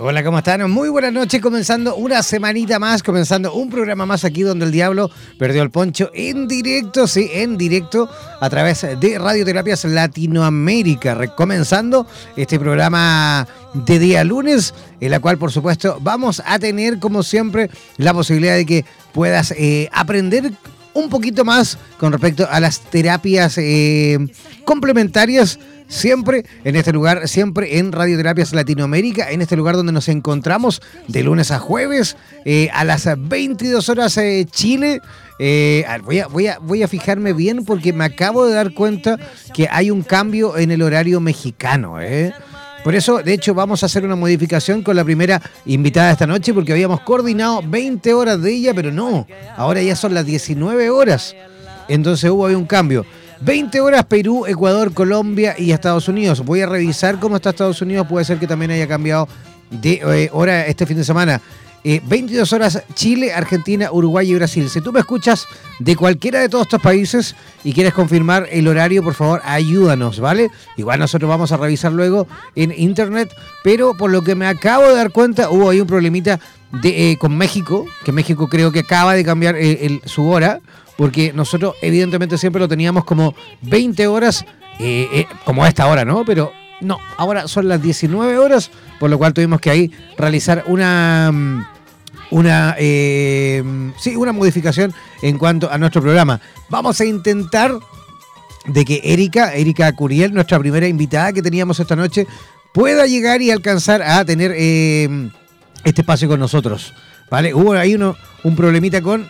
Hola, ¿cómo están? Muy buenas noches, comenzando una semanita más, comenzando un programa más aquí donde el diablo perdió el poncho en directo, sí, en directo a través de Radioterapias Latinoamérica, comenzando este programa de día lunes, en la cual por supuesto vamos a tener como siempre la posibilidad de que puedas eh, aprender un poquito más con respecto a las terapias eh, complementarias siempre en este lugar, siempre en Radioterapias Latinoamérica, en este lugar donde nos encontramos de lunes a jueves eh, a las 22 horas eh, Chile. Eh, voy, a, voy, a, voy a fijarme bien porque me acabo de dar cuenta que hay un cambio en el horario mexicano. Por eso, de hecho, vamos a hacer una modificación con la primera invitada esta noche porque habíamos coordinado 20 horas de ella, pero no, ahora ya son las 19 horas. Entonces hubo ahí un cambio. 20 horas Perú, Ecuador, Colombia y Estados Unidos. Voy a revisar cómo está Estados Unidos. Puede ser que también haya cambiado de eh, hora este fin de semana. 22 eh, horas Chile, Argentina, Uruguay y Brasil. Si tú me escuchas de cualquiera de todos estos países y quieres confirmar el horario, por favor, ayúdanos, ¿vale? Igual nosotros vamos a revisar luego en internet, pero por lo que me acabo de dar cuenta, hubo ahí un problemita de, eh, con México, que México creo que acaba de cambiar su hora porque nosotros evidentemente siempre lo teníamos como 20 horas, eh, eh, como esta hora, ¿no? Pero no, ahora son las 19 horas, por lo cual tuvimos que ahí realizar una mm, una eh, sí, una modificación en cuanto a nuestro programa. Vamos a intentar de que Erika, Erika Curiel, nuestra primera invitada que teníamos esta noche, pueda llegar y alcanzar a tener este espacio con nosotros. ¿Vale? Hubo ahí uno, un problemita con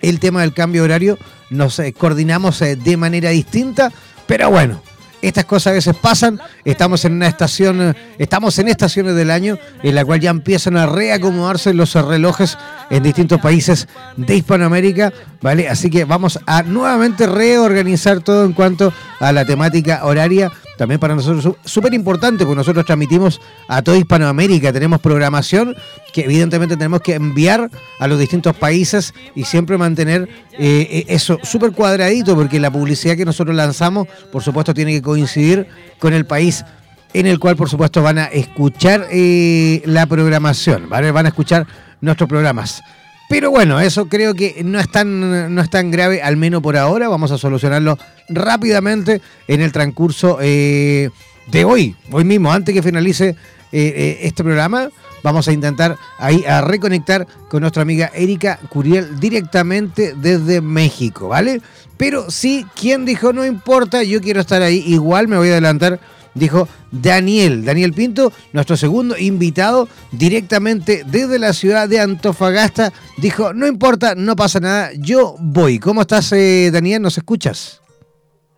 el tema del cambio horario, nos eh, coordinamos eh, de manera distinta, pero bueno, estas cosas a veces pasan, estamos en una estación, estamos en estaciones del año en la cual ya empiezan a reacomodarse los relojes en distintos países de Hispanoamérica, ¿vale? Así que vamos a nuevamente reorganizar todo en cuanto a la temática horaria también para nosotros súper importante, porque nosotros transmitimos a toda Hispanoamérica, tenemos programación que evidentemente tenemos que enviar a los distintos países y siempre mantener eh, eh, eso súper cuadradito, porque la publicidad que nosotros lanzamos, por supuesto, tiene que coincidir con el país en el cual, por supuesto, van a escuchar eh, la programación, ¿vale? van a escuchar nuestros programas. Pero bueno, eso creo que no es tan, no es tan grave, al menos por ahora. Vamos a solucionarlo rápidamente en el transcurso eh, de hoy, hoy mismo, antes que finalice eh, eh, este programa. Vamos a intentar ahí a reconectar con nuestra amiga Erika Curiel directamente desde México, ¿vale? Pero sí, quien dijo no importa, yo quiero estar ahí, igual me voy a adelantar dijo Daniel. Daniel Pinto, nuestro segundo invitado, directamente desde la ciudad de Antofagasta, dijo, no importa, no pasa nada, yo voy. ¿Cómo estás, eh, Daniel? ¿Nos escuchas?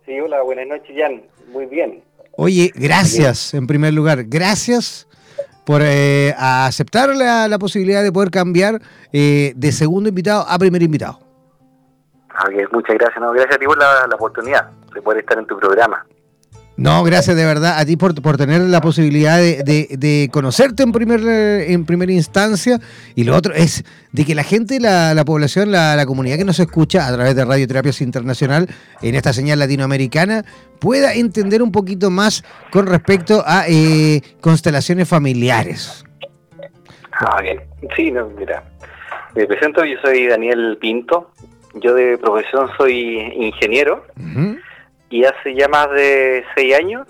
Sí, hola, buenas noches, Jan. Muy bien. Oye, gracias en primer lugar. Gracias por eh, aceptar la, posibilidad de poder cambiar eh, de segundo invitado a primer invitado. muchas gracias. No, gracias a ti por la oportunidad de poder estar en tu programa. No, gracias de verdad a ti por, por tener la posibilidad de, conocerte en, primer, en primera instancia. Y lo otro es de que la gente, la, la población, la, la, comunidad que nos escucha a través de Radioterapias Internacional en esta señal latinoamericana pueda entender un poquito más con respecto a eh, constelaciones familiares. Ah, bien. Sí, no, mira. Me presento, yo soy Daniel Pinto. Yo de profesión soy ingeniero y hace ya más de seis años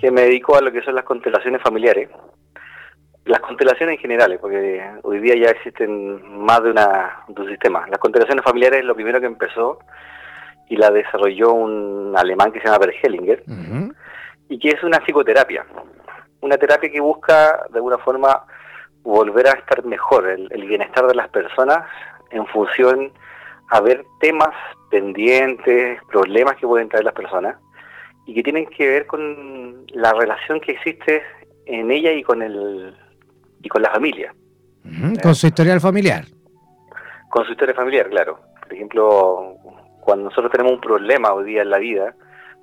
que me dedico a lo que son las constelaciones familiares. Las constelaciones en general, porque hoy día ya existen más de, una, de un sistema. Las constelaciones familiares es lo primero que empezó y la desarrolló un alemán que se llama Bert Hellinger y que es una psicoterapia. Una terapia que busca de alguna forma volver a estar mejor, el, el bienestar de las personas en función a ver temas pendientes, problemas que pueden traer las personas y que tienen que ver con la relación que existe en ella y con el y con la familia. Con su historial familiar. Con su historia familiar, claro. Por ejemplo, cuando nosotros tenemos un problema hoy día en la vida,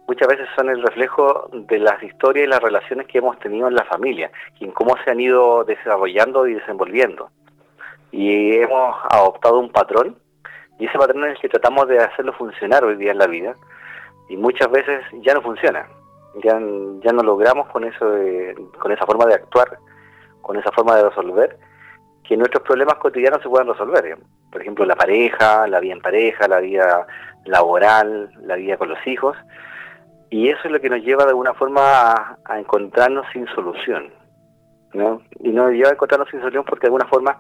muchas veces son el reflejo de las historias y las relaciones que hemos tenido en la familia y en cómo se han ido desarrollando y desenvolviendo. Y hemos adoptado un patrón y ese patrón es el que tratamos de hacerlo funcionar hoy día en la vida y muchas veces ya no funciona. Ya, ya no logramos con eso con esa forma de actuar, con esa forma de resolver, que nuestros problemas cotidianos se puedan resolver. Por ejemplo, la pareja, la vida en pareja, la vida laboral, la vida con los hijos. Y eso es lo que nos lleva de alguna forma a, a encontrarnos sin solución. ¿no? Y nos lleva a encontrarnos sin solución porque de alguna forma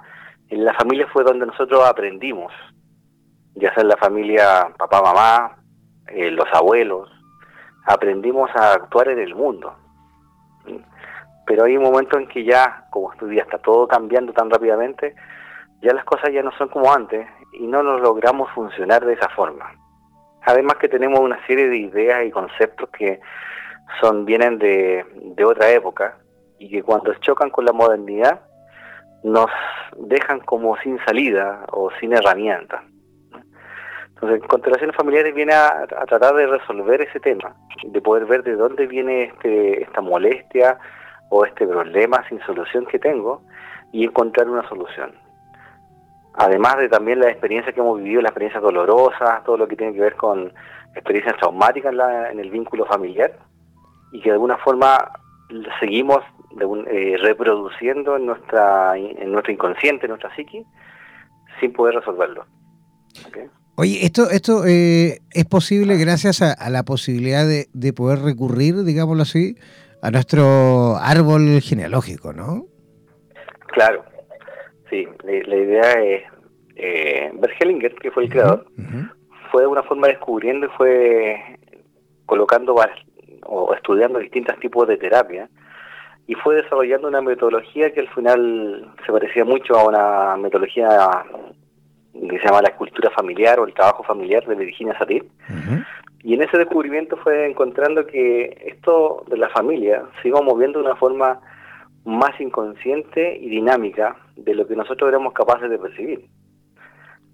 en la familia fue donde nosotros aprendimos ya sea la familia papá, mamá, eh, los abuelos, aprendimos a actuar en el mundo. Pero hay un momento en que ya, como este día está todo cambiando tan rápidamente, ya las cosas ya no son como antes y no nos logramos funcionar de esa forma. Además que tenemos una serie de ideas y conceptos que son vienen de, de otra época y que cuando chocan con la modernidad nos dejan como sin salida o sin herramientas. Entonces, constelaciones familiares viene a, tratar de resolver ese tema, de poder ver de dónde viene este, esta molestia o este problema sin solución que tengo y encontrar una solución. Además de también la experiencia que hemos vivido, las experiencias dolorosas, todo lo que tiene que ver con experiencias traumáticas en, el vínculo familiar y que de alguna forma seguimos eh, reproduciendo en nuestra en nuestro inconsciente, en nuestra psique, sin poder resolverlo. Oye, esto, esto eh, es posible gracias a, la posibilidad de, poder recurrir, digámoslo así, a nuestro árbol genealógico, ¿no? Claro, sí. La, idea es, eh, Hellinger, que fue el creador, fue de una forma descubriendo y fue colocando o estudiando distintos tipos de terapia y fue desarrollando una metodología que al final se parecía mucho a una metodología que se llama La escultura familiar o el trabajo familiar de Virginia Satir. Y en ese descubrimiento fue encontrando que esto de la familia se iba moviendo de una forma más inconsciente y dinámica de lo que nosotros éramos capaces de percibir.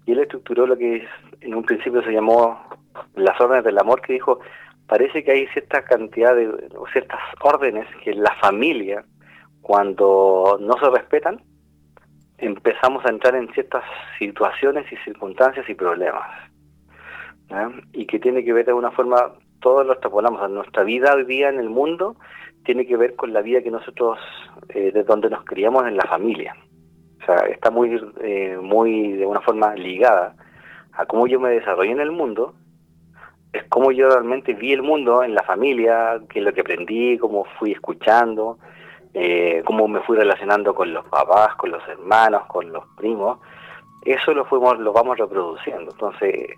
Y él estructuró lo que en un principio se llamó las órdenes del amor, que dijo, parece que hay cierta cantidad de, o ciertas órdenes que la familia, cuando no se respetan, empezamos a entrar en ciertas situaciones y circunstancias y problemas. Y que tiene que ver de alguna forma, todos lo extrapolamos, nuestra vida hoy en el mundo tiene que ver con la vida que nosotros, eh, de donde nos criamos en la familia. O sea, está muy, eh, muy de una forma ligada a cómo yo me desarrollé en el mundo, es cómo yo realmente vi el mundo en la familia, qué es lo que aprendí, cómo fui escuchando, eh, cómo me fui relacionando con los papás, con los hermanos, con los primos, eso lo fuimos, lo vamos reproduciendo. Entonces,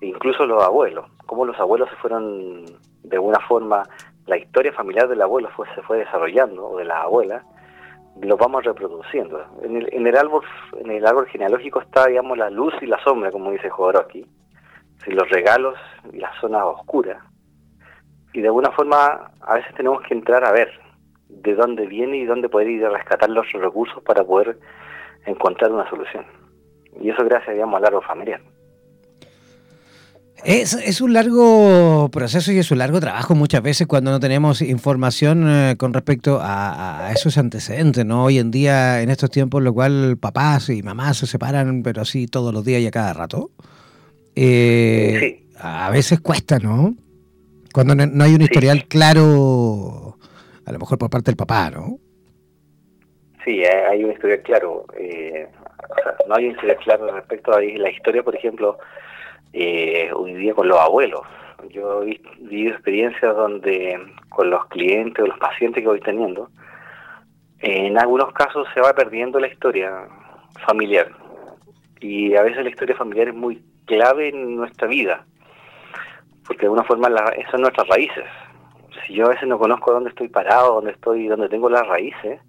incluso los abuelos, cómo los abuelos se fueron, de alguna forma, la historia familiar del abuelo fue, se fue desarrollando, o de la abuela, lo vamos reproduciendo. En el, en el árbol, en el árbol genealógico está, digamos, la luz y la sombra, como dice Jodorowsky, si los regalos y las zonas oscuras. y de alguna forma a veces tenemos que entrar a ver de dónde viene y dónde poder ir a rescatar los recursos para poder encontrar una solución. Y eso gracias, digamos, al árbol familiar. Es, es, un largo proceso y es un largo trabajo muchas veces cuando no tenemos información eh, con respecto a, esos antecedentes, ¿no? Hoy en día, en estos tiempos, lo cual papás y mamás se separan, pero así todos los días y a cada rato. Eh, a veces cuesta, ¿no? Cuando no, hay un historial claro, a lo mejor por parte del papá, ¿no? Sí, hay un historial claro. Eh, no hay un historial claro respecto a la historia, por ejemplo eh, hoy día con los abuelos. Yo he vivido experiencias donde con los clientes o los pacientes que voy teniendo, en algunos casos se va perdiendo la historia familiar. Y a veces la historia familiar es muy clave en nuestra vida, porque de alguna forma la, son nuestras raíces. Si yo a veces no conozco dónde estoy parado, dónde estoy, dónde tengo las raíces,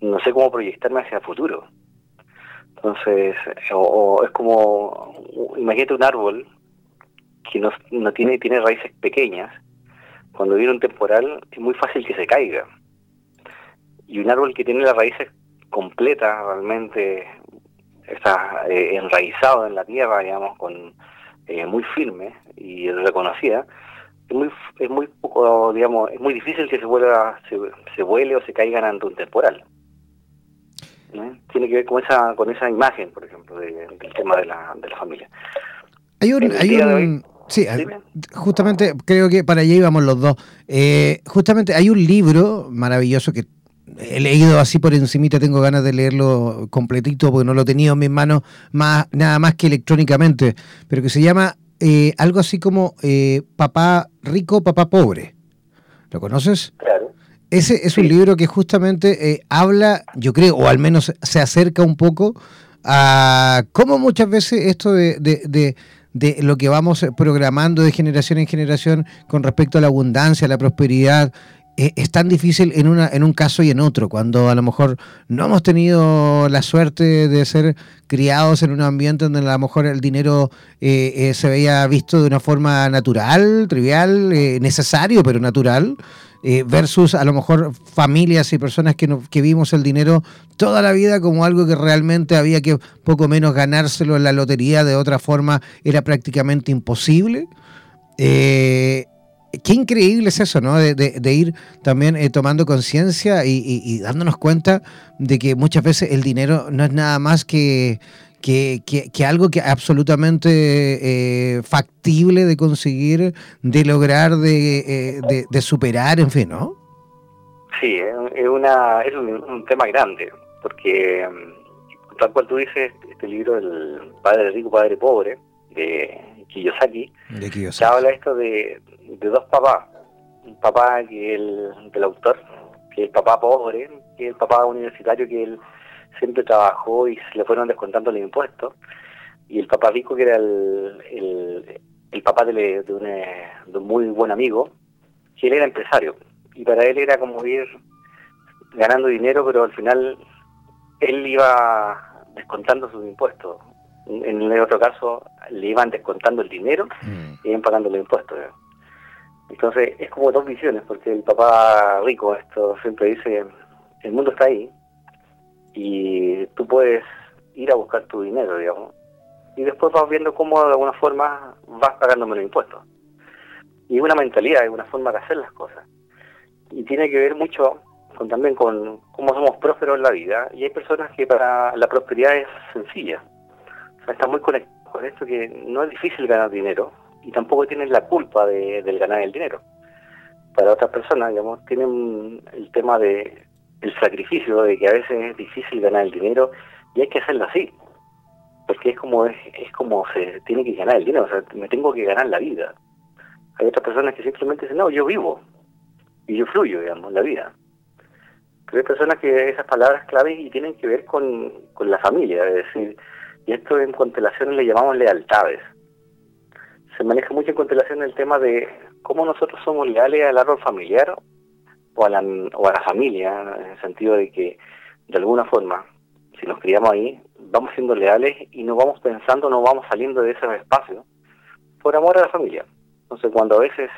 no sé cómo proyectarme hacia el futuro. Entonces, o, es como, imagínate un árbol que no, no tiene, tiene raíces pequeñas, cuando viene un temporal es muy fácil que se caiga. Y un árbol que tiene las raíces completas, realmente está eh, enraizado en la tierra, digamos, con eh, muy firme y reconocida, es muy, es muy poco, digamos, es muy difícil que se vuelva, se, se vuele o se caigan ante un temporal. Tiene que ver con esa, con esa imagen, por ejemplo, del tema de la, de la familia. Hay un... Hay sí, justamente creo que para allá íbamos los dos. Eh, justamente hay un libro maravilloso que he leído así por encimita, tengo ganas de leerlo completito porque no lo he tenido en mis manos más, nada más que electrónicamente, pero que se llama eh, algo así como eh, Papá Rico, Papá Pobre. ¿Lo conoces? Claro. Ese es un libro que justamente eh, habla, yo creo, o al menos se acerca un poco a cómo muchas veces esto de, de, de, lo que vamos programando de generación en generación con respecto a la abundancia, a la prosperidad, eh, es tan difícil en, una, en un caso y en otro, cuando a lo mejor no hemos tenido la suerte de ser criados en un ambiente donde a lo mejor el dinero eh, se veía visto de una forma natural, trivial, necesario, pero natural. Eh, versus a lo mejor familias y personas que, que vimos el dinero toda la vida como algo que realmente había que poco menos ganárselo en la lotería, de otra forma era prácticamente imposible. Eh, qué increíble es eso, ¿no? De, ir también eh, tomando conciencia y, dándonos cuenta de que muchas veces el dinero no es nada más que, que, algo que absolutamente eh, factible de conseguir, de lograr, de, eh, de, superar, en fin, ¿no? Sí, es, es un, tema grande, porque mm, tal cual tú dices, este libro del Padre Rico, Padre Pobre, de Kiyosaki, de Kiyosaki. habla esto de, de dos papás, un papá que el del autor, que es el papá pobre, que es el papá universitario que él siempre trabajó y se le fueron descontando los impuestos. Y el papá rico, que era el, el, papá de, de, un, muy buen amigo, que él era empresario. Y para él era como ir ganando dinero, pero al final él iba descontando sus impuestos. En el otro caso, le iban descontando el dinero mm. y iban pagando los impuestos. Entonces, es como dos visiones, porque el papá rico, esto siempre dice, el mundo está ahí, y tú puedes ir a buscar tu dinero, digamos, y después vas viendo cómo de alguna forma vas pagando menos impuestos. Y es una mentalidad, es una forma de hacer las cosas. Y tiene que ver mucho con, también con cómo somos prósperos en la vida. Y hay personas que para la prosperidad es sencilla. Están muy conectados con esto que no es difícil ganar dinero y tampoco tienen la culpa de, del ganar el dinero. Para otras personas, digamos, tienen el tema de el sacrificio de que a veces es difícil ganar el dinero y hay que hacerlo así porque es como es, como se tiene que ganar el dinero o sea me tengo que ganar la vida hay otras personas que simplemente dicen no yo vivo y yo fluyo digamos la vida pero hay personas que esas palabras claves y tienen que ver con, con la familia es decir y esto en constelaciones le llamamos lealtades se maneja mucho en constelación el tema de cómo nosotros somos leales al árbol familiar o a, la, o a la familia, en el sentido de que, de alguna forma, si nos criamos ahí, vamos siendo leales y no vamos pensando, no vamos saliendo de ese espacio por amor a la familia. Entonces, cuando a veces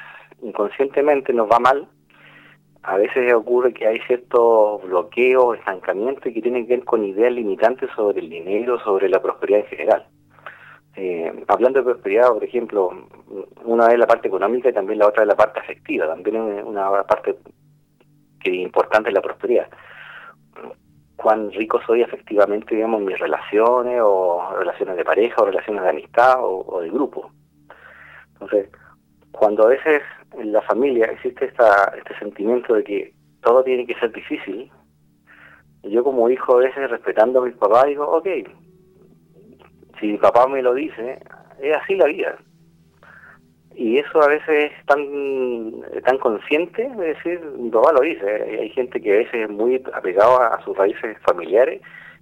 inconscientemente nos va mal, a veces ocurre que hay ciertos bloqueos, estancamientos que tienen que ver con ideas limitantes sobre el dinero, sobre la prosperidad en general. Eh, hablando de prosperidad, por ejemplo, una es la parte económica y también la otra es la parte afectiva, también es una parte que importante es la prosperidad. Cuán rico soy efectivamente, digamos, en mis relaciones, o relaciones de pareja, o relaciones de amistad, o, de grupo. Entonces, cuando a veces en la familia existe esta, este sentimiento de que todo tiene que ser difícil, yo como hijo a veces respetando a mis papás digo, ok, si mi papá me lo dice, es así la vida. Y eso a veces es tan, tan consciente, es decir, mi papá lo dice, hay gente que a veces es muy apegado a, sus raíces familiares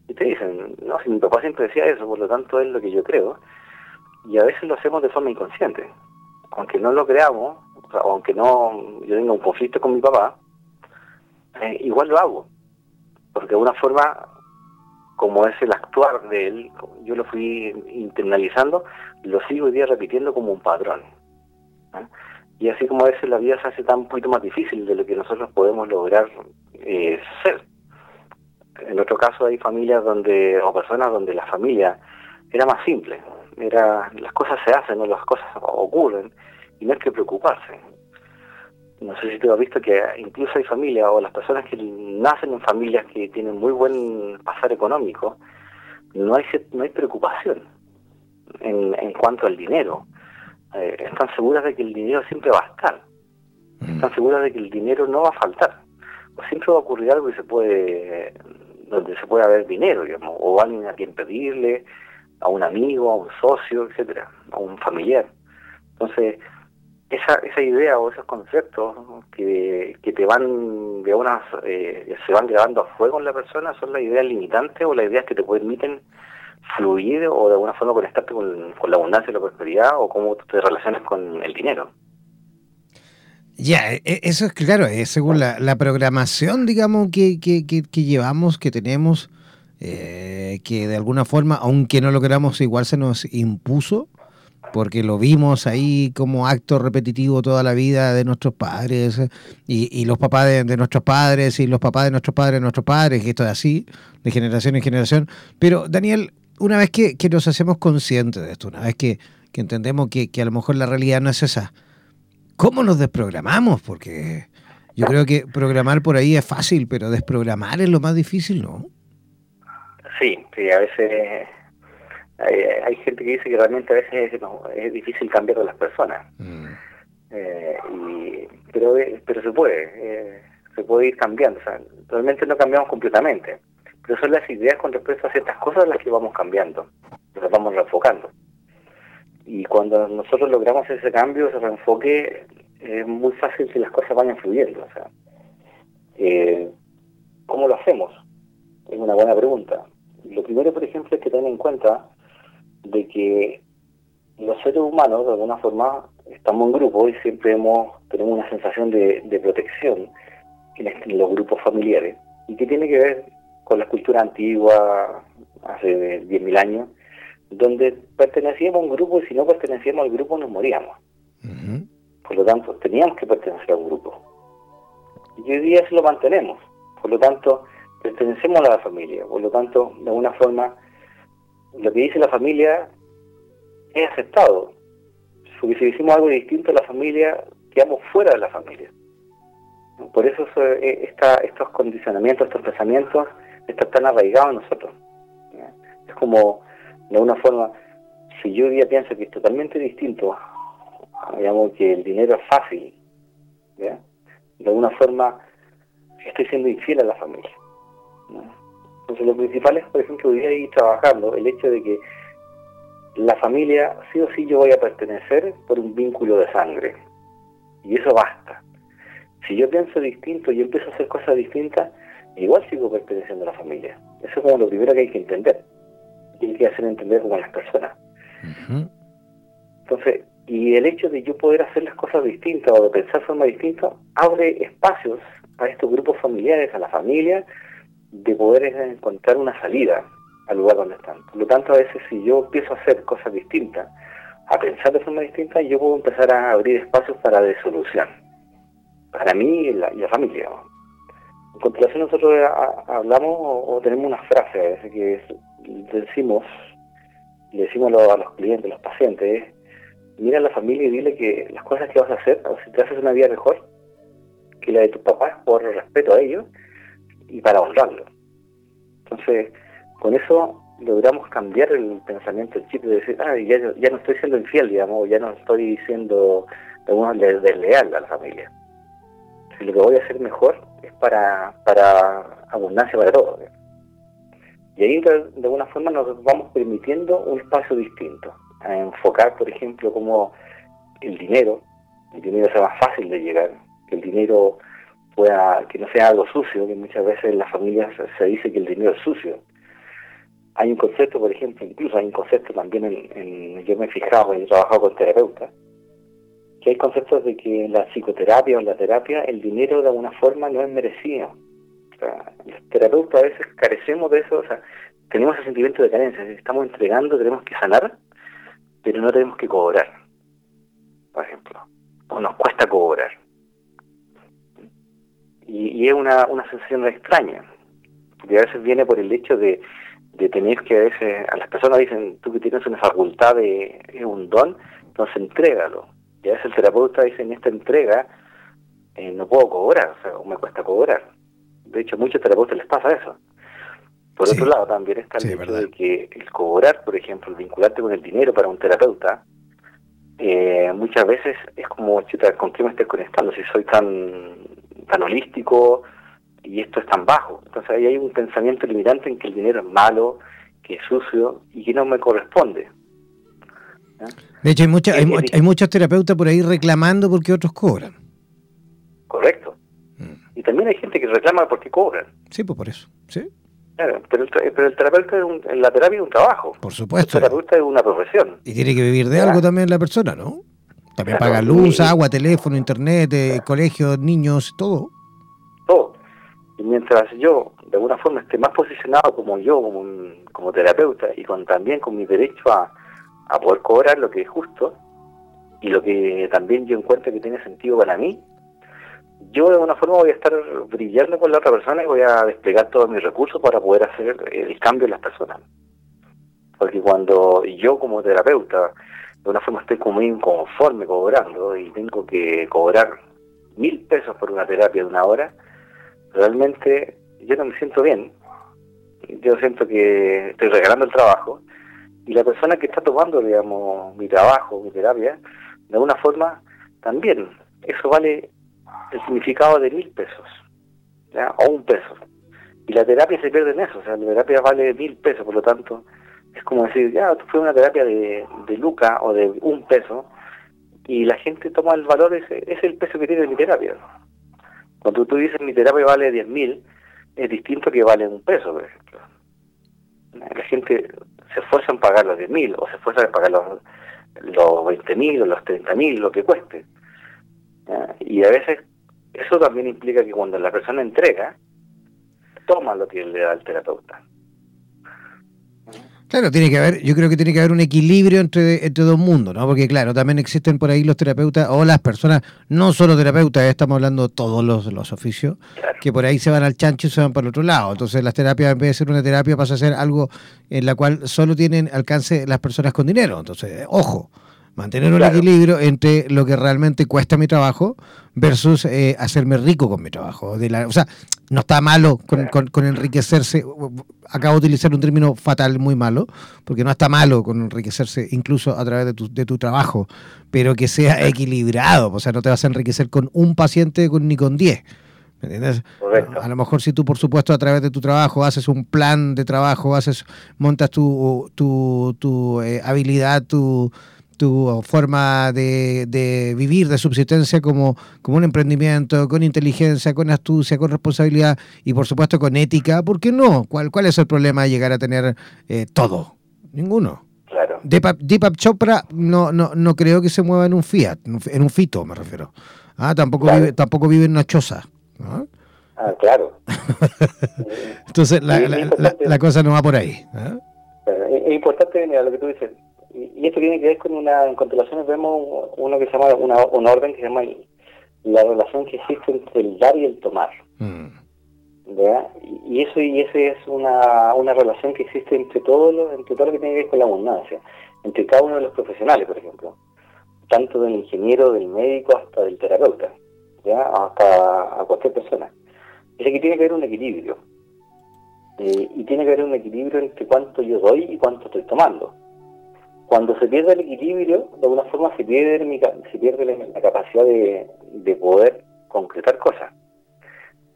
y te dicen, no, si mi papá siempre decía eso, por lo tanto es lo que yo creo. Y a veces lo hacemos de forma inconsciente. Aunque no lo creamos, aunque no yo tenga un conflicto con mi papá, eh, igual lo hago. Porque de alguna forma como es el actuar de él, yo lo fui internalizando, lo sigo hoy día repitiendo como un padrón. Y así como a veces la vida se hace tan poquito más difícil de lo que nosotros podemos lograr eh, ser. En otro caso hay familias donde, o personas donde la familia era más simple, era las cosas se hacen, no las cosas ocurren, y no hay que preocuparse no sé si te has visto que incluso hay familias o las personas que nacen en familias que tienen muy buen pasar económico, no hay no hay preocupación en, en cuanto al dinero. Eh, están seguras de que el dinero siempre va a estar. Mm. Están seguras de que el dinero no va a faltar. O siempre va a ocurrir algo y se puede donde se puede haber dinero, digamos, o alguien a quien pedirle, a un amigo, a un socio, etcétera, a un familiar. Entonces, esa, esa idea o esos conceptos que, que te van de unas eh, se van grabando a fuego en la persona son las ideas limitantes o las ideas que te permiten fluir o de alguna forma conectarte con, la abundancia y la prosperidad o cómo te relacionas con el dinero. Ya, e, e, eso es claro, es según la, la programación, digamos, que, que, que, llevamos, que tenemos, eh, que de alguna forma, aunque no lo queramos, igual se nos impuso porque lo vimos ahí como acto repetitivo toda la vida de nuestros padres y, los papás de, nuestros padres y los papás de nuestros padres de nuestros padres, y esto es así, de generación en generación. Pero Daniel, una vez que, nos hacemos conscientes de esto, una vez que, entendemos que, a lo mejor la realidad no es esa, ¿cómo nos desprogramamos? Porque yo creo que programar por ahí es fácil, pero desprogramar es lo más difícil, ¿no? Sí, sí, a veces hay, gente que dice que realmente a veces es, difícil cambiar a las personas. Mm. Eh, pero, pero se puede, eh, se puede ir cambiando. O sea, realmente no cambiamos completamente, pero son las ideas con respecto a ciertas cosas las que vamos cambiando, las vamos reenfocando. Y cuando nosotros logramos ese cambio, ese reenfoque, es muy fácil que las cosas vayan fluyendo. O sea, eh, ¿Cómo lo hacemos? Es una buena pregunta. Lo primero, por ejemplo, es que tener en cuenta de que los seres humanos, de alguna forma, estamos en grupo y siempre hemos tenemos una sensación de, protección en, los grupos familiares, y que tiene que ver con la cultura antigua, hace 10.000 años, donde pertenecíamos a un grupo y si no pertenecíamos al grupo nos moríamos. Por lo tanto, teníamos que pertenecer a un grupo. Y hoy día se lo mantenemos. Por lo tanto, pertenecemos a la familia. Por lo tanto, de alguna forma, lo que dice la familia es aceptado. Porque si decimos algo distinto a la familia, quedamos fuera de la familia. Por eso eh, estos condicionamientos, estos pensamientos, están tan arraigados en nosotros. Es como, de alguna forma, si yo hoy día pienso que es totalmente distinto, digamos que el dinero es fácil, de alguna forma estoy siendo infiel a la familia. Entonces lo principal es, por ejemplo, hoy día ir trabajando el hecho de que la familia, sí o sí yo voy a pertenecer por un vínculo de sangre. Y eso basta. Si yo pienso distinto y empiezo a hacer cosas distintas, igual sigo perteneciendo a la familia. Eso es como lo primero que hay que entender. Y hay que hacer entender como a las personas. Entonces, y el hecho de yo poder hacer las cosas distintas o de pensar de forma distinta, abre espacios a estos grupos familiares, a la familia, de poder encontrar una salida al lugar donde están. Por lo tanto, a veces si yo empiezo a hacer cosas distintas a pensar de forma distinta, yo puedo empezar a abrir espacios para de solución, para mí y la, familia. En continuación nosotros hablamos o, tenemos una frase a que decimos, le decimos a los, clientes, a los pacientes, mira a la familia y dile que las cosas que vas a hacer, o si te haces una vida mejor que la de tus papás, por respeto a ellos y para honrarlo. Entonces, con eso logramos cambiar el pensamiento, el chip de decir, ah, ya, ya no estoy siendo infiel, digamos, ya no estoy siendo desleal a la familia. Si lo que voy a hacer mejor es para, para abundancia para todos. Y ahí de, alguna forma nos vamos permitiendo un espacio distinto, a enfocar, por ejemplo, como el dinero, el dinero sea más fácil de llegar, el dinero que no sea algo sucio, que muchas veces en las familias se dice que el dinero es sucio hay un concepto, por ejemplo, incluso hay un concepto también en, yo me he fijado, he trabajado con terapeutas, que hay conceptos de que en la psicoterapia o en la terapia el dinero de alguna forma no es merecido. O sea, los terapeutas a veces carecemos de eso, o sea, tenemos ese sentimiento de carencia, estamos entregando, tenemos que sanar, pero no tenemos que cobrar, por ejemplo, o nos cuesta cobrar. Y, es una, una sensación extraña, porque a veces viene por el hecho de de tener que a veces, a las personas dicen, tú que tienes una facultad de un don, entonces entrégalo. Y a veces el terapeuta dice, en esta entrega eh, no puedo cobrar, o sea, o me cuesta cobrar. De hecho, a muchos terapeutas les pasa eso. Por otro lado, también está el hecho de que el cobrar, por ejemplo, el vincularte con el dinero para un terapeuta, eh, muchas veces es como, chuta, ¿con qué me estoy conectando? Si soy tan, tan holístico, y esto es tan bajo. Entonces ahí hay un pensamiento limitante en que el dinero es malo, que es sucio y que no me corresponde. De hecho, hay, mucha, hay, hay, muchos terapeutas por ahí reclamando porque otros cobran. Correcto. Mm. Y también hay gente que reclama porque cobran. Sí, pues por eso. Sí. Claro, pero el, pero el terapeuta en la terapia es un trabajo. Por supuesto. El terapeuta es una profesión. Y tiene que vivir de algo también la persona, ¿no? También paga luz, agua, teléfono, internet, eh, colegios, niños, todo. Todo. Y mientras yo, de alguna forma, esté más posicionado como yo, como, como terapeuta, y con también con mi derecho a, poder cobrar lo que es justo, y lo que también yo encuentro que tiene sentido para mí, yo de alguna forma voy a estar brillando con la otra persona y voy a desplegar todos mis recursos para poder hacer el cambio en las personas. Porque cuando yo como terapeuta, de alguna forma estoy como inconforme cobrando y tengo que cobrar mil pesos por una terapia de una hora, realmente yo no me siento bien. Yo siento que estoy regalando el trabajo y la persona que está tomando, digamos, mi trabajo, mi terapia, de alguna forma también. Eso vale el significado de mil pesos, o un peso. Y la terapia se pierde en eso, o sea, la terapia vale mil pesos, por lo tanto, es como decir, ya, fue una terapia de, de Luca o de un peso, y la gente toma el valor, ese es el peso que tiene mi terapia. Cuando tú dices mi terapia vale 10.000, es distinto que vale un peso, por ejemplo. La gente se esfuerza en pagar los 10.000 o se esfuerza en pagar los, los 20.000 o los 30.000, lo que cueste. Y a veces eso también implica que cuando la persona entrega, toma lo que le da el terapeuta. Claro, tiene que haber, yo creo que tiene que haber un equilibrio entre, entre dos mundos, ¿no? Porque claro, también existen por ahí los terapeutas o las personas, no solo terapeutas, estamos hablando de todos los, los oficios, que por ahí se van al chancho y se van para el otro lado. Entonces las terapias, en vez de ser una terapia, pasa a ser algo en la cual solo tienen alcance las personas con dinero. Entonces, ojo, mantener un equilibrio entre lo que realmente cuesta mi trabajo versus eh, hacerme rico con mi trabajo. De la, o sea, no está malo con, enriquecerse. Acabo de utilizar un término fatal, muy malo, porque no está malo con enriquecerse incluso a través de tu, de tu trabajo, pero que sea equilibrado. O sea, no te vas a enriquecer con un paciente ni con diez. ¿Me entiendes? A lo mejor si tú, por supuesto, a través de tu trabajo haces un plan de trabajo, haces, montas tu, tu, tu eh, habilidad, tu tu forma de, vivir, de subsistencia como, como un emprendimiento, con inteligencia, con astucia, con responsabilidad y por supuesto con ética, ¿por qué no? ¿Cuál, cuál es el problema de llegar a tener eh, todo? Ninguno. Claro. Deepak, Chopra no, no, no creo que se mueva en un Fiat, en un Fito me refiero. Ah, tampoco, vive, tampoco vive en una choza. Ah, claro. Entonces la, la, cosa no va por ahí. Es importante, lo que tú dices, Y, esto tiene que ver con una, en constelaciones vemos uno que se llama, una, un orden que se llama la relación que existe entre el dar y el tomar. Mm. Y eso y ese es una, una relación que existe entre todo lo, entre todo lo que tiene que ver con la abundancia, entre cada uno de los profesionales, por ejemplo, tanto del ingeniero, del médico, hasta del terapeuta, ¿ya? hasta a cualquier persona. Es que tiene que haber un equilibrio. Eh, y tiene que haber un equilibrio entre cuánto yo doy y cuánto estoy tomando. Cuando se pierde el equilibrio, de alguna forma se pierde, se pierde la, capacidad de, de poder concretar cosas.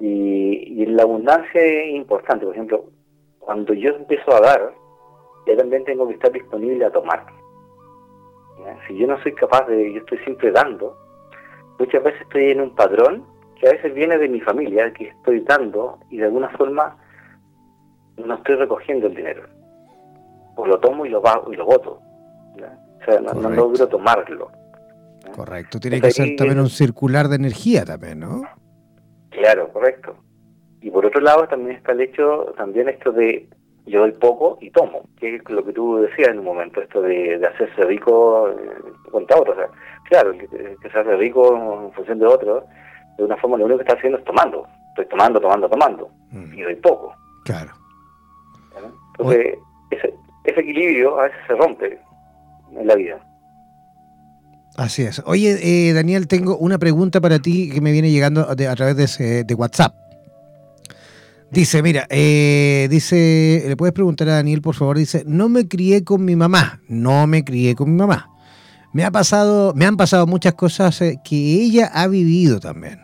Y, y, la abundancia es importante. Por ejemplo, cuando yo empiezo a dar, ya también tengo que estar disponible a tomar. Si yo no soy capaz de, yo estoy siempre dando, muchas veces estoy en un padrón que a veces viene de mi familia, que estoy dando y de alguna forma no estoy recogiendo el dinero. O lo tomo y lo, y lo voto. O sea, no, logro tomarlo. Correcto, tiene que ser también un circular de energía también, ¿no? Claro, correcto. Y por otro lado también está el hecho, también esto de yo doy poco y tomo, que es lo que tú decías en un momento, esto de, hacerse rico eh, contra otros. O sea, claro, que, que, se hace rico en función de otros, de una forma lo único que está haciendo es tomando. Estoy tomando, tomando, tomando. Mm. Y doy poco. Claro. Entonces, ese, ese equilibrio a veces se rompe en la vida. Así es. Oye, eh, Daniel, tengo una pregunta para ti que me viene llegando a través de, de WhatsApp. Dice, mira, eh, dice, le puedes preguntar a Daniel, por favor, dice, no me crié con mi mamá, no me crié con mi mamá. Me ha pasado, me han pasado muchas cosas eh, que ella ha vivido también,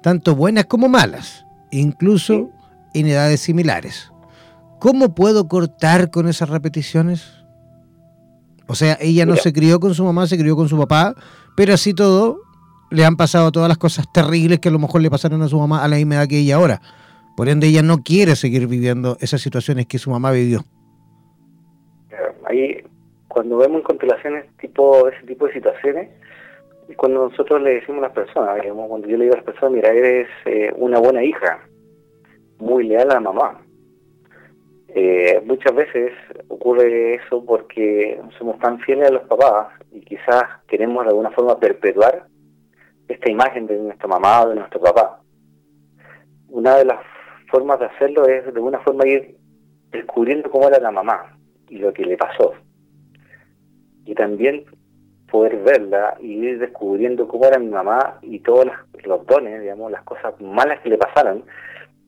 tanto buenas como malas, incluso en edades similares. ¿Cómo puedo cortar con esas repeticiones? O sea, ella no se crió con su mamá, se crió con su papá, pero así todo le han pasado todas las cosas terribles que a lo mejor le pasaron a su mamá a la misma edad que ella ahora. Por ende, ella no quiere seguir viviendo esas situaciones que su mamá vivió. Ahí, cuando vemos en constelaciones tipo, ese tipo de situaciones, cuando nosotros le decimos a las personas, cuando yo le digo a las personas, mira, eres eh, una buena hija, muy leal a la mamá. Eh, muchas veces ocurre eso porque somos tan fieles a los papás y quizás queremos de alguna forma perpetuar esta imagen de nuestra mamá o de nuestro papá. Una de las formas de hacerlo es de alguna forma ir descubriendo cómo era la mamá y lo que le pasó. Y también poder verla y ir descubriendo cómo era mi mamá y todos los dones, digamos, las cosas malas que le pasaron,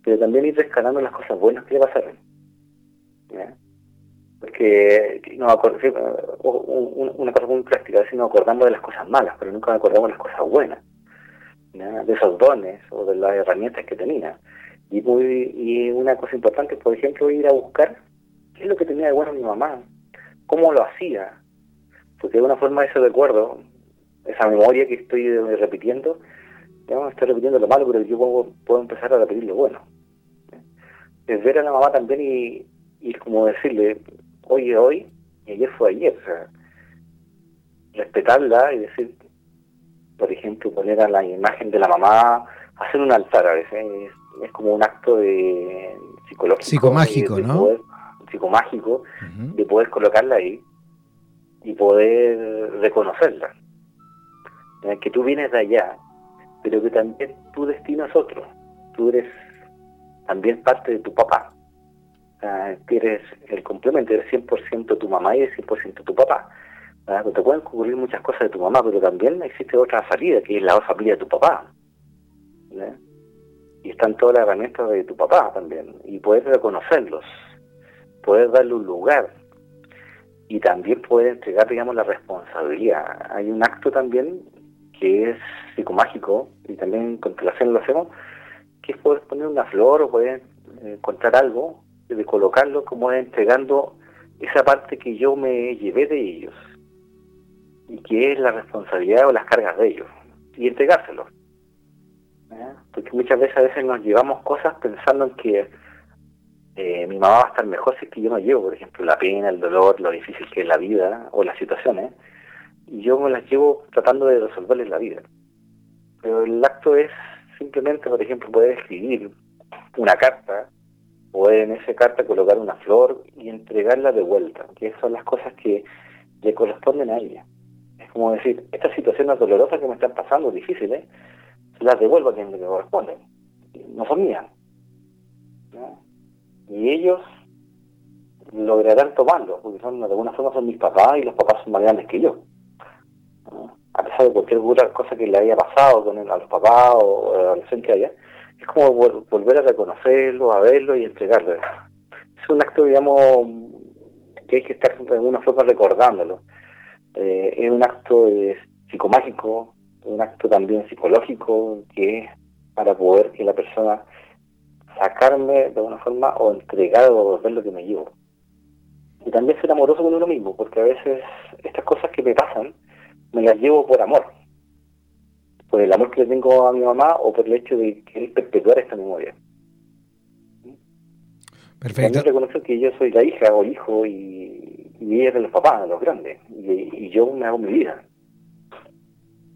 pero también ir rescatando las cosas buenas que le pasaron. Porque no, una cosa muy práctica, es nos acordamos de las cosas malas, pero nunca nos acordamos de las cosas buenas, de esos dones o de las herramientas que tenía. Y, muy, y una cosa importante, por ejemplo, ir a buscar qué es lo que tenía de bueno mi mamá, cómo lo hacía, porque de alguna forma ese recuerdo, esa memoria que estoy repitiendo, digamos, estoy repitiendo lo malo, pero yo puedo, puedo empezar a repetir lo bueno. Es ver a la mamá también y, y es como decirle, hoy es hoy y ayer fue ayer. O sea, respetarla y decir, por ejemplo, poner a la imagen de la mamá, hacer un altar a veces, es, como un acto de psicológico. Psicomágico, ¿no? psicomágico, de poder colocarla ahí y poder reconocerla. Que tú vienes de allá, pero que también tu destino es otro. Tú eres también parte de tu papá eres el complemento, eres 100% tu mamá y eres 100% tu papá. Te pueden ocurrir muchas cosas de tu mamá, pero también existe otra salida, que es la familia de tu papá. Y están todas las herramientas de tu papá también. Y puedes reconocerlos, puedes darle un lugar. Y también puedes entregar, digamos, la responsabilidad. Hay un acto también que es psicomágico, y también con relación lo hacemos, que es poder poner una flor o poder eh, encontrar algo de colocarlo como entregando esa parte que yo me llevé de ellos y que es la responsabilidad o las cargas de ellos y entregárselo. Porque muchas veces a veces nos llevamos cosas pensando en que eh, mi mamá va a estar mejor si es que yo no llevo, por ejemplo, la pena, el dolor, lo difícil que es la vida o las situaciones, y yo me las llevo tratando de resolverles la vida. Pero el acto es simplemente, por ejemplo, poder escribir una carta o en esa carta colocar una flor y entregarla de vuelta, que son las cosas que le corresponden a ella. Es como decir, estas situaciones dolorosas que me están pasando, difíciles, las devuelvo a quien le corresponden. No son mías. Y ellos lograrán tomarlo, porque son de alguna forma son mis papás y los papás son más grandes que yo. A pesar de cualquier cosa que le haya pasado con a los papás o a la que haya, es como volver a reconocerlo, a verlo y entregarlo. Es un acto, digamos, que hay que estar de alguna forma recordándolo. Eh, es un acto eh, psicomágico, un acto también psicológico que es para poder que la persona sacarme de alguna forma o entregar o devolver lo que me llevo. Y también ser amoroso con uno mismo, porque a veces estas cosas que me pasan me las llevo por amor. Por el amor que le tengo a mi mamá o por el hecho de querer perpetuar esta memoria. Perfecto. También reconocer que yo soy la hija o el hijo y, y ella es de los papás, de los grandes. Y, yo me hago mi vida.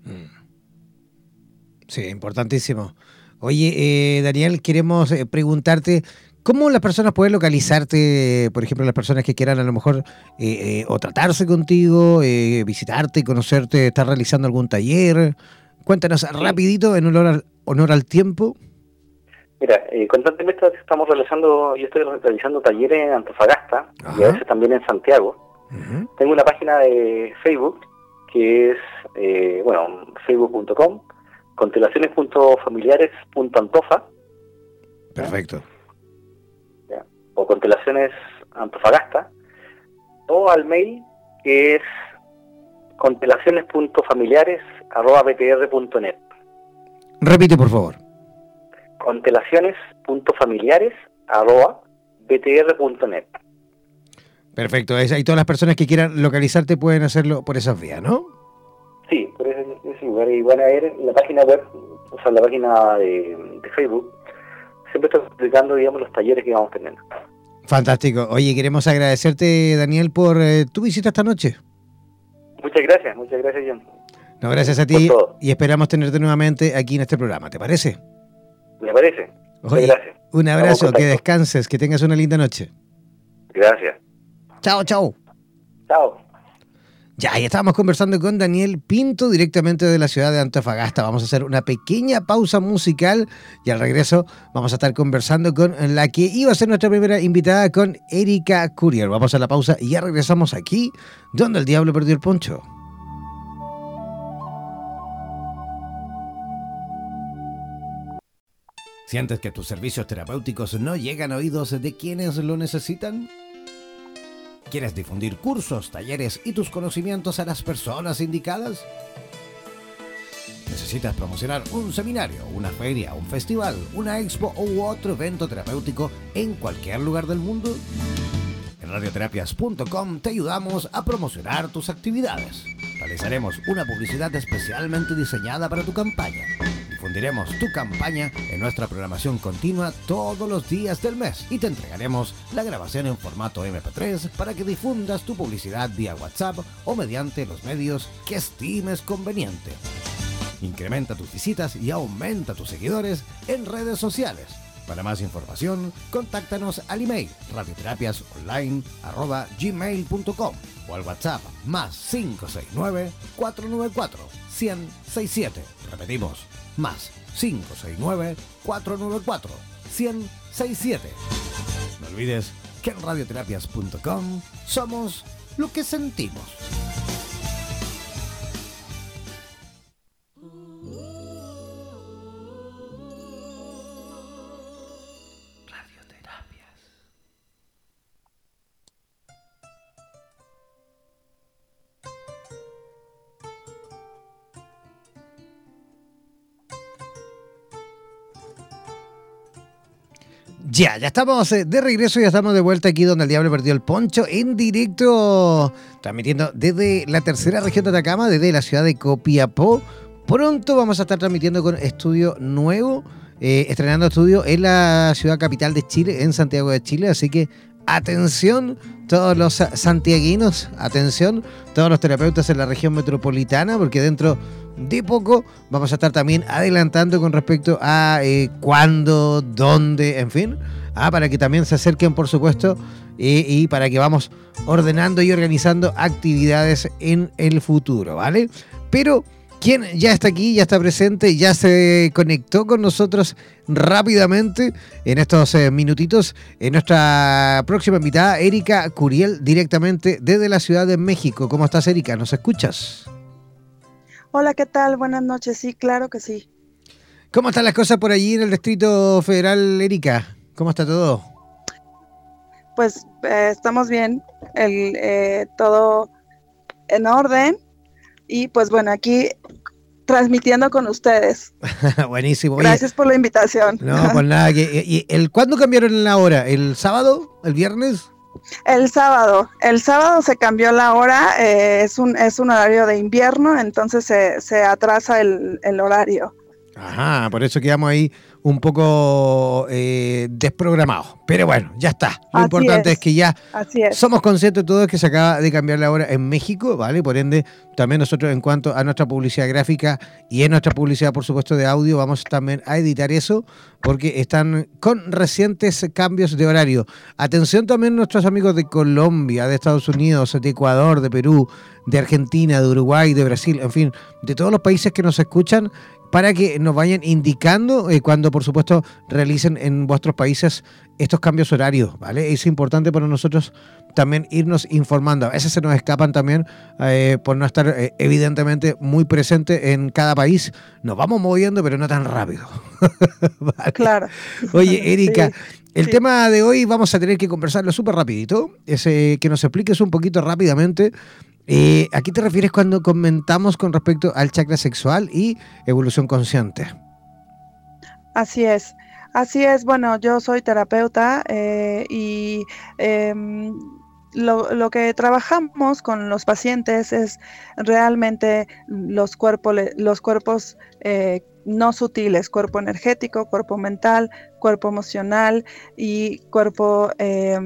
Mm. Sí, importantísimo. Oye, eh, Daniel, queremos eh, preguntarte cómo las personas pueden localizarte, por ejemplo, las personas que quieran a lo mejor eh, o tratarse contigo, visitarte, conocerte, estar realizando algún taller. Cuéntanos rapidito, en honor al, honor al tiempo. Mira, constantemente estamos realizando, yo estoy realizando talleres en Antofagasta y a veces también en Santiago. Tengo una página de Facebook que es, bueno, facebook.com constelaciones.familiares.antofa. Perfecto. O constelaciones antofagasta. O al mail que es constelaciones.familiares.btr.net. Repite, por favor. Constelaciones.familiares.btr.net. Perfecto. Y todas las personas que quieran localizarte pueden hacerlo por esas vías, ¿no? Sí, por ese, lugar. Y van a ver la página web, o sea, la página de, Facebook, siempre está explicando, digamos, los talleres que vamos teniendo. Fantástico. Oye, queremos agradecerte, Daniel, por eh, tu visita esta noche. Muchas gracias, muchas gracias, John. No, gracias a ti y esperamos tenerte nuevamente aquí en este programa. ¿Te parece? Me parece. Oye, gracias. Un abrazo, que descanses, que tengas una linda noche. Gracias. Chao, chao. Chao. Ya, y estábamos conversando con Daniel Pinto directamente de la ciudad de Antofagasta. Vamos a hacer una pequeña pausa musical y al regreso vamos a estar conversando con la que iba a ser nuestra primera invitada, con Erika Courier. Vamos a la pausa y ya regresamos aquí, donde el diablo perdió el poncho. ¿Sientes que tus servicios terapéuticos no llegan a oídos de quienes lo necesitan? ¿Quieres difundir cursos, talleres y tus conocimientos a las personas indicadas? ¿Necesitas promocionar un seminario, una feria, un festival, una expo u otro evento terapéutico en cualquier lugar del mundo? En radioterapias.com te ayudamos a promocionar tus actividades. Realizaremos una publicidad especialmente diseñada para tu campaña Difundiremos tu campaña en nuestra programación continua todos los días del mes y te entregaremos la grabación en formato MP3 para que difundas tu publicidad vía WhatsApp o mediante los medios que estimes conveniente. Incrementa tus visitas y aumenta tus seguidores en redes sociales. Para más información, contáctanos al email radioterapiasonline.gmail.com o al WhatsApp más 569 494 1067. Repetimos, más 569-494-1067. No olvides que en radioterapias.com somos lo que sentimos. Ya, ya estamos eh, de regreso, ya estamos de vuelta aquí donde el diablo perdió el poncho en directo, transmitiendo desde la tercera región de Atacama, desde la ciudad de Copiapó. Pronto vamos a estar transmitiendo con estudio nuevo, eh, estrenando estudio en la ciudad capital de Chile, en Santiago de Chile. Así que atención, todos los santiaguinos, atención, todos los terapeutas en la región metropolitana, porque dentro de poco vamos a estar también adelantando con respecto a eh, cuándo, dónde, en fin, ah, para que también se acerquen, por supuesto, eh, y para que vamos ordenando y organizando actividades en el futuro, ¿vale? Pero quien ya está aquí, ya está presente, ya se conectó con nosotros rápidamente en estos eh, minutitos. En nuestra próxima invitada, Erika Curiel, directamente desde la Ciudad de México. ¿Cómo estás, Erika? ¿Nos escuchas? Hola, ¿qué tal? Buenas noches. Sí, claro que sí. ¿Cómo están las cosas por allí en el Distrito Federal, Erika? ¿Cómo está todo? Pues eh, estamos bien, el, eh, todo en orden y pues bueno, aquí transmitiendo con ustedes. Buenísimo. Gracias por la invitación. No, pues nada. ¿Y el, cuándo cambiaron la hora? ¿El sábado? ¿El viernes? El sábado. El sábado se cambió la hora. Eh, es, un, es un horario de invierno, entonces se, se atrasa el, el horario. Ajá, por eso quedamos ahí un poco eh, desprogramado. Pero bueno, ya está. Lo importante es. que ya somos conscientes todos que se acaba de cambiar la hora en México, ¿vale? Por ende, también nosotros en cuanto a nuestra publicidad gráfica y en nuestra publicidad, por supuesto, de audio, vamos también a editar eso porque están con recientes cambios de horario. Atención también nuestros amigos de Colombia, de Estados Unidos, de Ecuador, de Perú, de Argentina, de Uruguay, de Brasil, en fin, de todos los países que nos escuchan para que nos vayan indicando eh, cuando, por supuesto, realicen en vuestros países estos cambios horarios, ¿vale? Es importante para nosotros también irnos informando. A veces se nos escapan también eh, por no estar eh, evidentemente muy presente en cada país. Nos vamos moviendo, pero no tan rápido. Claro. Oye, Erika, el tema de hoy vamos a tener que conversarlo súper rapidito. Es, que nos expliques un poquito rápidamente eh, ¿A qué te refieres cuando comentamos con respecto al chakra sexual y evolución consciente? Así es. Así es, bueno, yo soy terapeuta eh, y em, lo, que trabajamos con los pacientes es realmente los, cuerpos, los cuerpos eh, no sutiles, cuerpo energético, cuerpo mental, cuerpo emocional y cuerpo eh,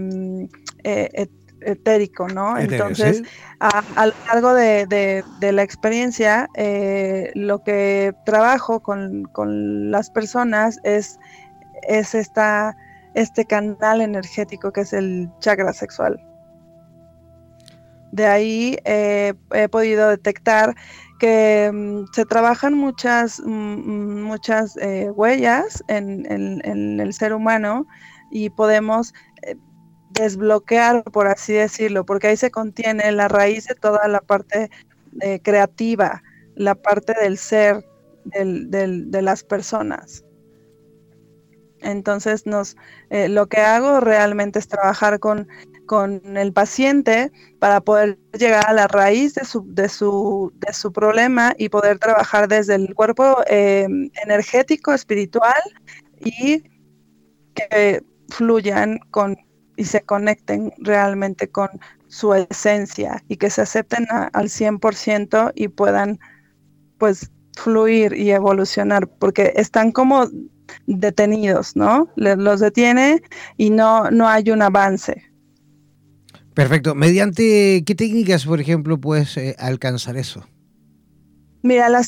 etérico, ¿no? Entonces, a, lo largo de, la experiencia, eh, lo que trabajo con, las personas es, es esta, este canal energético que es el chakra sexual. De ahí eh, he podido detectar que mm, se trabajan muchas, mm, mm, muchas eh, huellas en, en, el ser humano y podemos desbloquear, por así decirlo, porque ahí se contiene la raíz de toda la parte eh, creativa, la parte del ser de las personas. Entonces, nos, eh, lo que hago realmente es trabajar con, con, el paciente para poder llegar a la raíz de su, de su, de su problema y poder trabajar desde el cuerpo eh, energético, espiritual y que fluyan con y se conecten realmente con su esencia y que se acepten al 100% y puedan pues fluir y evolucionar porque están como detenidos, ¿no? Los detiene y no, no hay un avance. Perfecto. ¿Mediante qué técnicas, por ejemplo, puedes eh, alcanzar eso? Mira, la,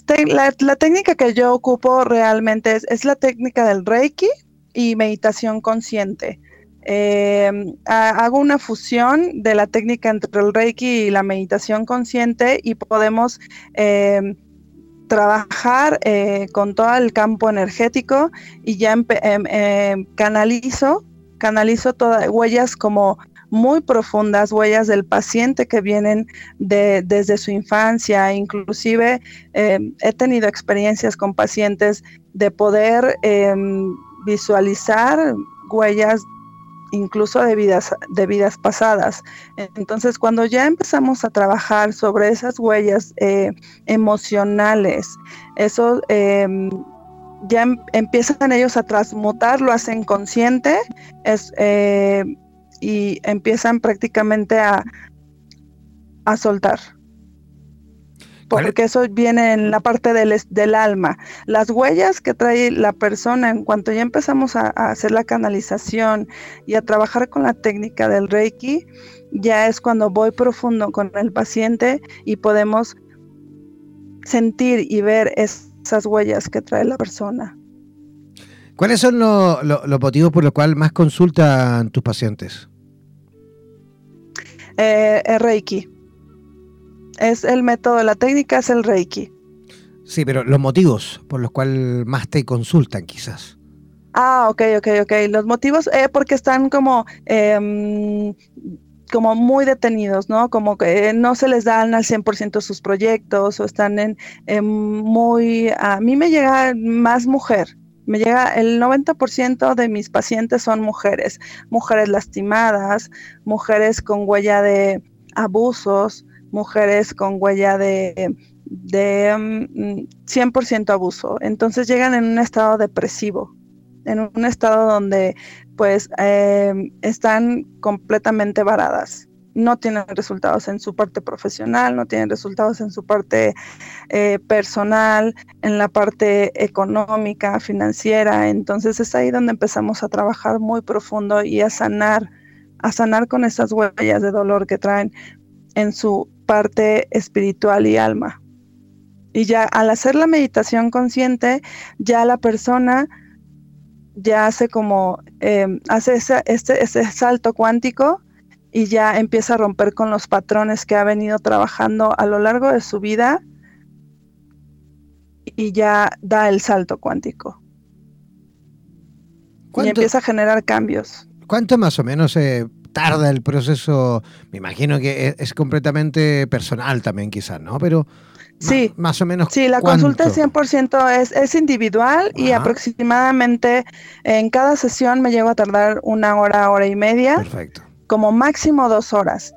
la, técnica que yo ocupo realmente es, es la técnica del Reiki y meditación consciente. Eh, hago una fusión de la técnica entre el Reiki y la meditación consciente y podemos eh, trabajar eh, con todo el campo energético y ya em, em, canalizo, canalizo todas huellas como muy profundas, huellas del paciente que vienen de, desde su infancia, inclusive he tenido experiencias con pacientes de poder em, visualizar huellas incluso de vidas, de vidas pasadas. Entonces, cuando ya empezamos a trabajar sobre esas huellas eh, emocionales, eso em, ya em, empiezan ellos a transmutar, lo hacen consciente eh, y empiezan prácticamente a, a soltar porque eso viene en la parte del, del, alma. Las huellas que trae la persona en cuanto ya empezamos a, hacer la canalización y a trabajar con la técnica del Reiki, ya es cuando voy profundo con el paciente y podemos sentir y ver esas huellas que trae la persona. ¿Cuáles son los motivos por los cuales más consultan tus pacientes? Eh, el Reiki. Es el método, la técnica es el Reiki. Sí, pero los motivos por los cuales más te consultan quizás. Ah, ok, ok, ok. Los motivos, eh, porque están como, em, como muy detenidos, ¿no? Como que no se les dan al 100% sus proyectos o están en, muy... A mí me llega más mujer, me llega el 90% de mis pacientes son mujeres, mujeres lastimadas, mujeres con huella de abusos, mujeres con huella de, de 100% mm, abuso. Entonces llegan en un estado depresivo, en un estado donde pues em, están completamente varadas. No tienen resultados en su parte profesional, no tienen resultados en su parte eh, personal, en la parte económica, financiera. Entonces es ahí donde empezamos a trabajar muy profundo y a sanar, a sanar con esas huellas de dolor que traen en su parte espiritual y alma. Y ya al hacer la meditación consciente, ya la persona ya hace como, em, hace ese, este, ese salto cuántico y ya empieza a romper con los patrones que ha venido trabajando a lo largo de su vida y ya da el salto cuántico. Y empieza a generar cambios. ¿Cuánto más o menos eh, tarda el proceso? Me imagino que es, es completamente personal también quizás, ¿no? Pero Sí. más o menos. Sí, la consulta 100% es, es individual y aproximadamente en cada sesión me llego a tardar una hora, hora y media. Perfecto. Como máximo dos horas.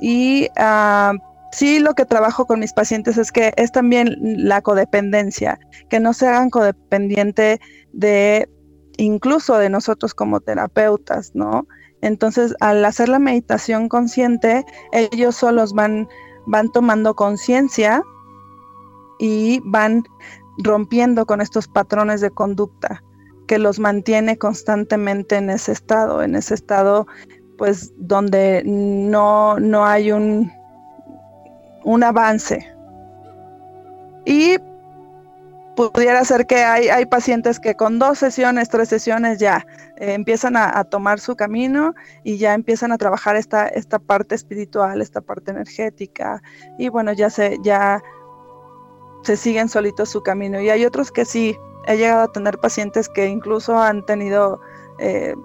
Y uh, sí, lo que trabajo con mis pacientes es que es también la codependencia, que no se hagan codependiente de incluso de nosotros como terapeutas, ¿no? Entonces, al hacer la meditación consciente, ellos solos van, van tomando conciencia y van rompiendo con estos patrones de conducta que los mantiene constantemente en ese estado, en ese estado pues donde no, no hay un, un avance. Y pudiera ser que hay, hay, pacientes que con dos sesiones, tres sesiones ya eh, empiezan a, tomar su camino y ya empiezan a trabajar esta, esta parte espiritual, esta parte energética y bueno, ya se, ya se siguen solitos su camino. Y hay otros que sí, he llegado a tener pacientes que incluso han tenido 10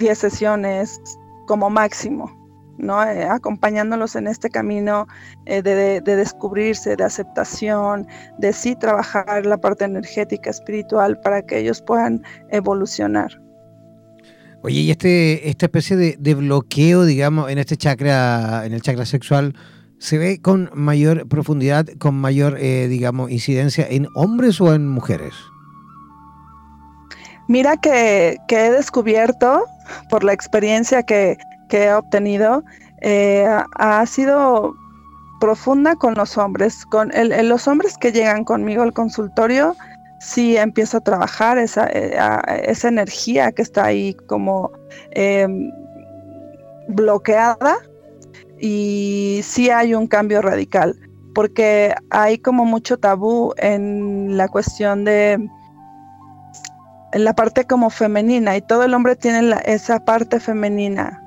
eh, sesiones como máximo, ¿no? Eh, acompañándolos en este camino de, de, descubrirse, de aceptación, de sí trabajar la parte energética, espiritual, para que ellos puedan evolucionar. Oye, y este, esta especie de, bloqueo, digamos, en este chakra, en el chakra sexual, se ve con mayor profundidad, con mayor, eh, digamos, incidencia en hombres o en mujeres? Mira que, he descubierto por la experiencia que, he obtenido, eh, ha sido profunda con los hombres. Con los hombres que llegan conmigo al consultorio, sí empiezo a trabajar esa, eh, esa energía que está ahí como em, bloqueada y sí hay un cambio radical, porque hay como mucho tabú en la cuestión de en la parte como femenina y todo el hombre tiene esa parte femenina,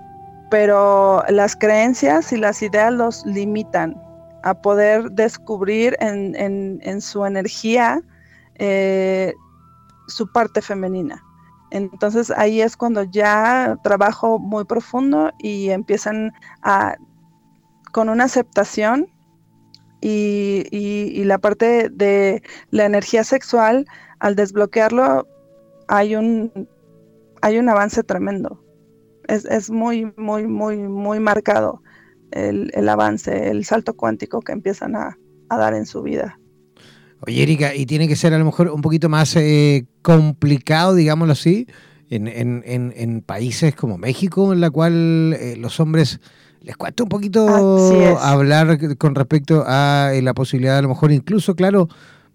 pero las creencias y las ideas los limitan a poder descubrir en, su energía eh, su parte femenina. Entonces ahí es cuando ya trabajo muy profundo y empiezan a con una aceptación y, la parte de la energía sexual, al desbloquearlo, hay un, hay un avance tremendo. Es, muy, muy, muy, muy marcado el, avance, el salto cuántico que empiezan a, dar en su vida. Oye, Erika, y tiene que ser a lo mejor un poquito más eh, complicado, digámoslo así, en, en, países como México, en la cual eh, los hombres les cuento un poquito hablar con respecto a eh, la posibilidad, a lo mejor incluso, claro,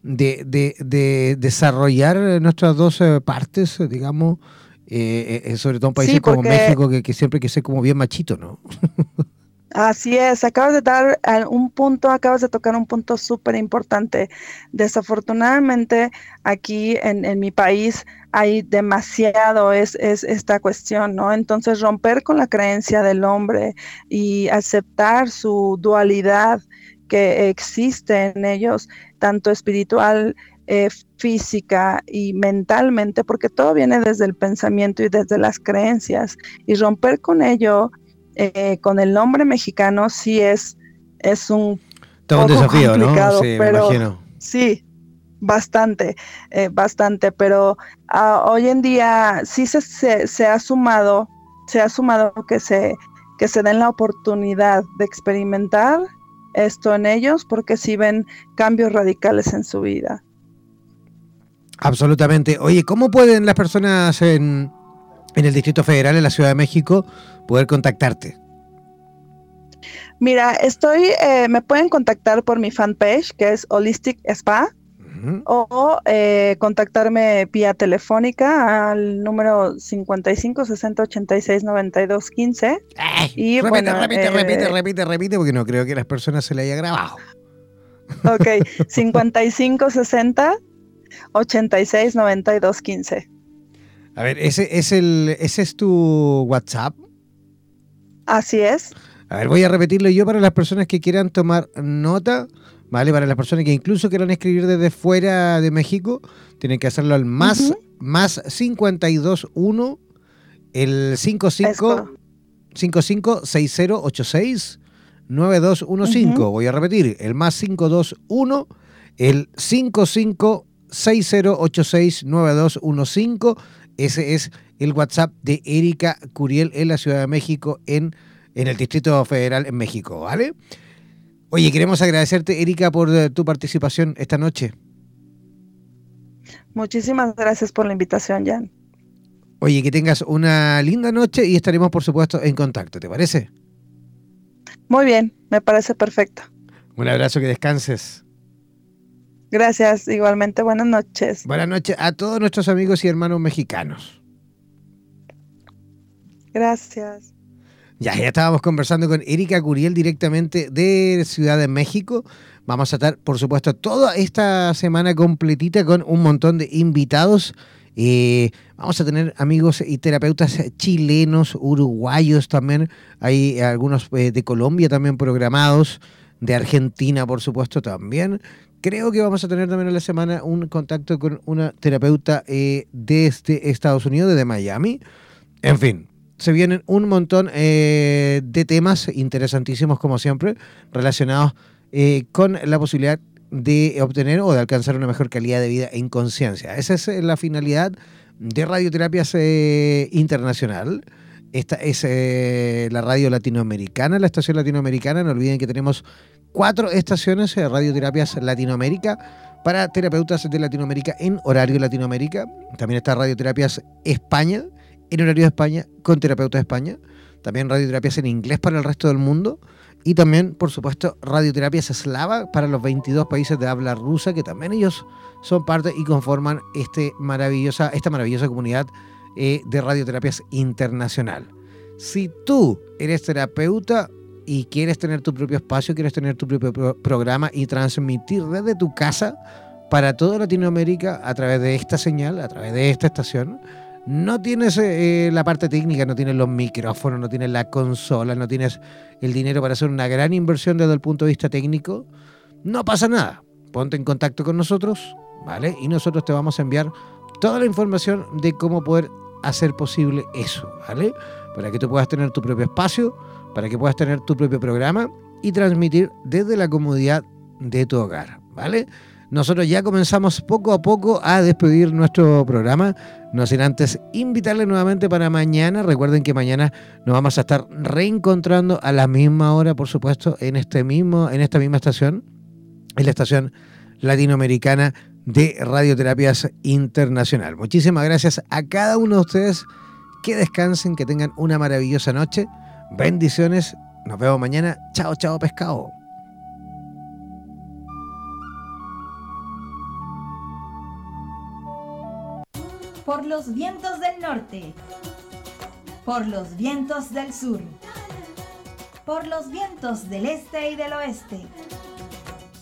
de, de, desarrollar nuestras dos eh, partes, digamos, sobre todo en países como México, que, siempre que ser como bien machito, ¿no? Así es, acabas de dar un punto, acabas de tocar un punto súper importante. Desafortunadamente, aquí en, mi país hay demasiado es, es, esta cuestión, ¿no? Entonces, romper con la creencia del hombre y aceptar su dualidad que existe en ellos, tanto espiritual, eh, física y mentalmente, porque todo viene desde el pensamiento y desde las creencias, y romper con ello eh, con el nombre mexicano sí es, es un, Todo un desafío, ¿no? Sí, pero, me. Sí, bastante, eh, bastante, pero ah, hoy en día sí se, se, ha sumado, se ha sumado que se, que se den la oportunidad de experimentar esto en ellos porque sí ven cambios radicales en su vida. Absolutamente. Oye, ¿cómo pueden las personas en, en el Distrito Federal, en la Ciudad de México, poder contactarte? Mira, estoy, eh, me pueden contactar por mi fanpage, que es Holistic Spa, o eh, contactarme vía telefónica al número 55 60 86 92 15. y repite, repite, repite, eh, repite, repite, porque no creo que las personas se le haya grabado. Ok, 55 60 86 92 15. A ver, ese es el, ese es tu WhatsApp. Así es. A ver, voy a repetirlo yo para las personas que quieran tomar nota, ¿vale? Para las personas que incluso quieran escribir desde fuera de México, tienen que hacerlo al más, más 521, el 55, 55 6086 9215. Voy a repetir, el más 521, el 55 6086 9215. Ese es el WhatsApp de Erika Curiel en la Ciudad de México, en, en el Distrito Federal en México, ¿vale? Oye, queremos agradecerte, Erika, por eh, tu participación esta noche. Muchísimas gracias por la invitación, Jan. Oye, que tengas una linda noche y estaremos, por supuesto, en contacto, ¿te parece? Muy bien, me parece perfecto. Un abrazo, que descanses. Gracias, igualmente buenas noches. Buenas noches a todos nuestros amigos y hermanos mexicanos. Gracias. Ya, ya estábamos conversando con Erika Curiel directamente de Ciudad de México. Vamos a estar, por supuesto, toda esta semana completita con un montón de invitados. Eh, vamos a tener amigos y terapeutas chilenos, uruguayos también. Hay algunos eh, de Colombia también programados, de Argentina, por supuesto, también. Creo que vamos a tener también en la semana un contacto con una terapeuta eh, desde Estados Unidos, desde Miami. En fin, se vienen un montón eh, de temas interesantísimos, como siempre, relacionados eh, con la posibilidad de obtener o de alcanzar una mejor calidad de vida en conciencia. Esa es la finalidad de Radioterapias Internacional. Esta es la radio latinoamericana, la estación latinoamericana. No olviden que tenemos cuatro estaciones de Radioterapias Latinoamérica para terapeutas de Latinoamérica en horario Latinoamérica. También está Radioterapias España en horario de España con terapeutas de España. También radioterapias en inglés para el resto del mundo. Y también, por supuesto, radioterapias eslava para los 22 países de habla rusa, que también ellos son parte y conforman este maravillosa, esta maravillosa comunidad eh, de radioterapias internacional. Si tú eres terapeuta y quieres tener tu propio espacio, quieres tener tu propio programa y transmitir desde tu casa para toda Latinoamérica a través de esta señal, a través de esta estación, no tienes eh, la parte técnica, no tienes los micrófonos, no tienes la consola, no tienes el dinero para hacer una gran inversión desde el punto de vista técnico, no pasa nada. Ponte en contacto con nosotros, ¿vale? Y nosotros te vamos a enviar toda la información de cómo poder hacer posible eso, ¿vale? Para que tú puedas tener tu propio espacio, para que puedas tener tu propio programa y transmitir desde la comodidad de tu hogar, ¿vale? Nosotros ya comenzamos poco a poco a despedir nuestro programa, no sin antes invitarles nuevamente para mañana. Recuerden que mañana nos vamos a estar reencontrando a la misma hora, por supuesto, en este mismo, en esta misma estación, en la estación latinoamericana de Radioterapias Internacional. Muchísimas gracias a cada uno de ustedes. Que descansen, que tengan una maravillosa noche. Bendiciones. Nos vemos mañana. Chao, chao, pescado. Por los vientos del norte. Por los vientos del sur. por los vientos del este y del oeste.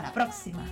La próxima.